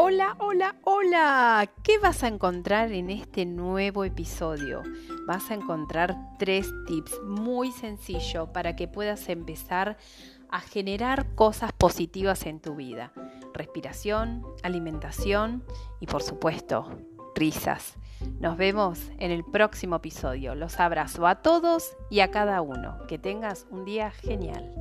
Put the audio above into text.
Hola, hola, hola. ¿Qué vas a encontrar en este nuevo episodio? Vas a encontrar tres tips muy sencillos para que puedas empezar a generar cosas positivas en tu vida. Respiración, alimentación y por supuesto, risas. Nos vemos en el próximo episodio. Los abrazo a todos y a cada uno. Que tengas un día genial.